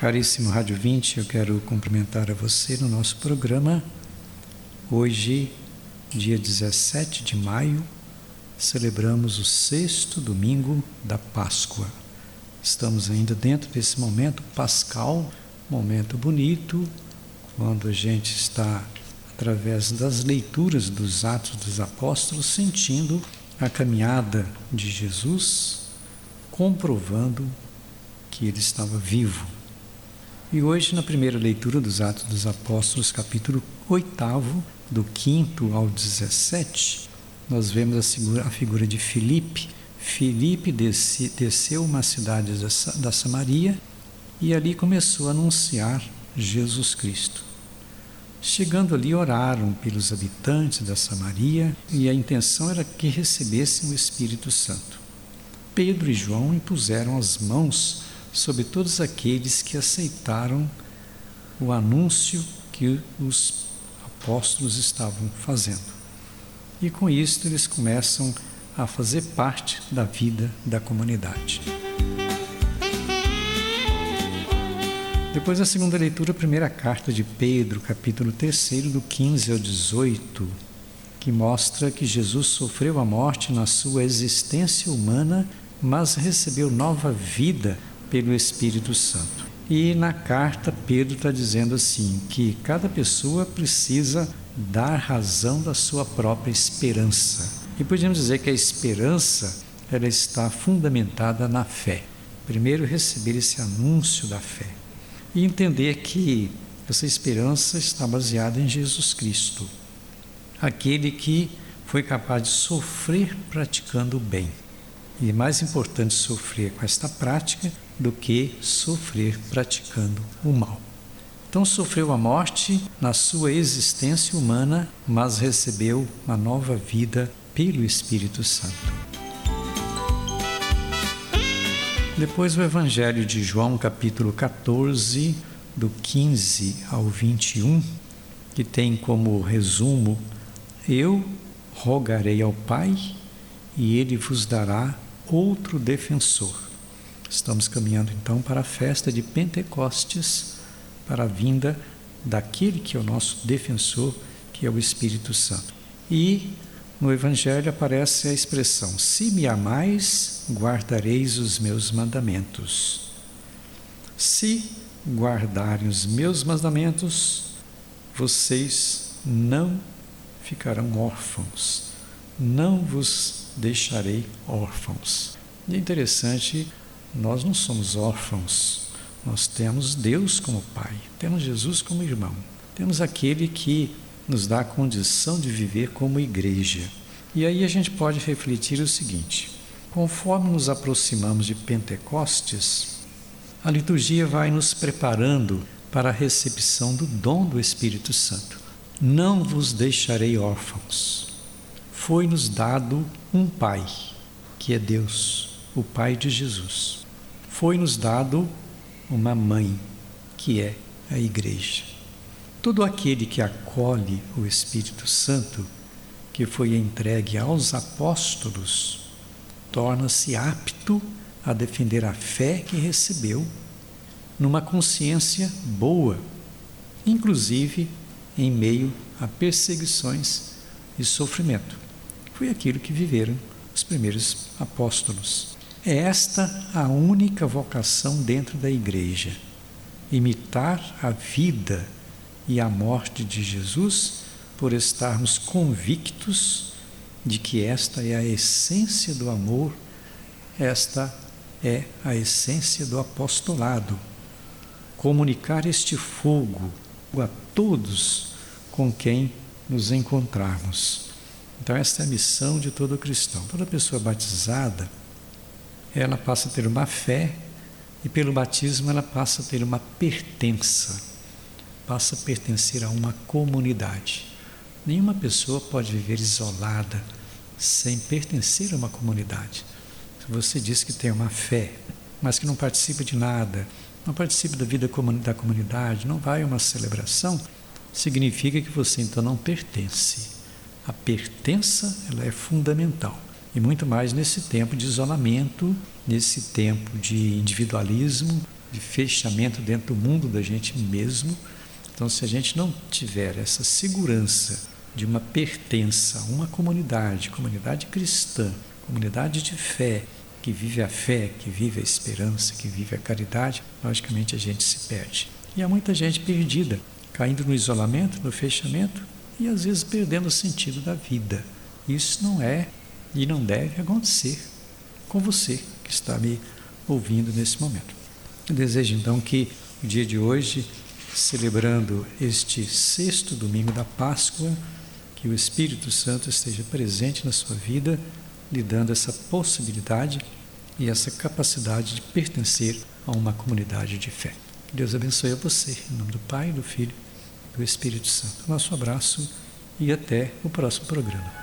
Caríssimo Rádio 20, eu quero cumprimentar a você no nosso programa. Hoje, dia 17 de maio, celebramos o sexto domingo da Páscoa. Estamos ainda dentro desse momento pascal, momento bonito, quando a gente está, através das leituras dos Atos dos Apóstolos, sentindo a caminhada de Jesus, comprovando que ele estava vivo e hoje, na primeira leitura dos Atos dos Apóstolos, capítulo 8, do 5 ao 17, nós vemos a figura, a figura de Filipe. Filipe desce, desceu uma cidade da, da Samaria e ali começou a anunciar Jesus Cristo. Chegando ali, oraram pelos habitantes da Samaria e a intenção era que recebessem o Espírito Santo. Pedro e João impuseram as mãos sobre todos aqueles que aceitaram o anúncio que os apóstolos estavam fazendo. E com isso eles começam a fazer parte da vida da comunidade. Depois da segunda leitura, a primeira carta de Pedro, capítulo 3, do 15 ao 18, que mostra que Jesus sofreu a morte na sua existência humana, mas recebeu nova vida pelo Espírito Santo. E na carta, Pedro está dizendo assim: que cada pessoa precisa dar razão da sua própria esperança. E podemos dizer que a esperança ela está fundamentada na fé. Primeiro, receber esse anúncio da fé e entender que essa esperança está baseada em Jesus Cristo, aquele que foi capaz de sofrer praticando o bem. E mais importante sofrer com esta prática do que sofrer praticando o mal. Então sofreu a morte na sua existência humana, mas recebeu uma nova vida pelo Espírito Santo. Depois o Evangelho de João, capítulo 14, do 15 ao 21, que tem como resumo: Eu rogarei ao Pai e ele vos dará outro defensor Estamos caminhando então para a festa de Pentecostes, para a vinda daquele que é o nosso defensor, que é o Espírito Santo. E no Evangelho aparece a expressão: Se me amais, guardareis os meus mandamentos. Se guardarem os meus mandamentos, vocês não ficarão órfãos, não vos deixarei órfãos. E é interessante nós não somos órfãos, nós temos Deus como Pai, temos Jesus como irmão, temos aquele que nos dá a condição de viver como igreja. E aí a gente pode refletir o seguinte: conforme nos aproximamos de Pentecostes, a liturgia vai nos preparando para a recepção do dom do Espírito Santo. Não vos deixarei órfãos. Foi-nos dado um Pai, que é Deus, o Pai de Jesus foi-nos dado uma mãe, que é a Igreja. Todo aquele que acolhe o Espírito Santo, que foi entregue aos apóstolos, torna-se apto a defender a fé que recebeu, numa consciência boa, inclusive em meio a perseguições e sofrimento. Foi aquilo que viveram os primeiros apóstolos. É esta a única vocação dentro da igreja: imitar a vida e a morte de Jesus, por estarmos convictos de que esta é a essência do amor, esta é a essência do apostolado. Comunicar este fogo a todos com quem nos encontrarmos. Então, esta é a missão de todo cristão. Toda pessoa batizada ela passa a ter uma fé e pelo batismo ela passa a ter uma pertença, passa a pertencer a uma comunidade. Nenhuma pessoa pode viver isolada sem pertencer a uma comunidade. Se você diz que tem uma fé, mas que não participa de nada, não participa da vida da comunidade, não vai a uma celebração, significa que você então não pertence. A pertença ela é fundamental. E muito mais nesse tempo de isolamento, nesse tempo de individualismo, de fechamento dentro do mundo da gente mesmo. Então, se a gente não tiver essa segurança de uma pertença a uma comunidade, comunidade cristã, comunidade de fé, que vive a fé, que vive a esperança, que vive a caridade, logicamente a gente se perde. E há muita gente perdida, caindo no isolamento, no fechamento e às vezes perdendo o sentido da vida. Isso não é e não deve acontecer com você que está me ouvindo nesse momento. Eu desejo então que o dia de hoje, celebrando este sexto domingo da Páscoa, que o Espírito Santo esteja presente na sua vida, lhe dando essa possibilidade e essa capacidade de pertencer a uma comunidade de fé. Deus abençoe a você, em nome do Pai, do Filho e do Espírito Santo. Nosso abraço e até o próximo programa.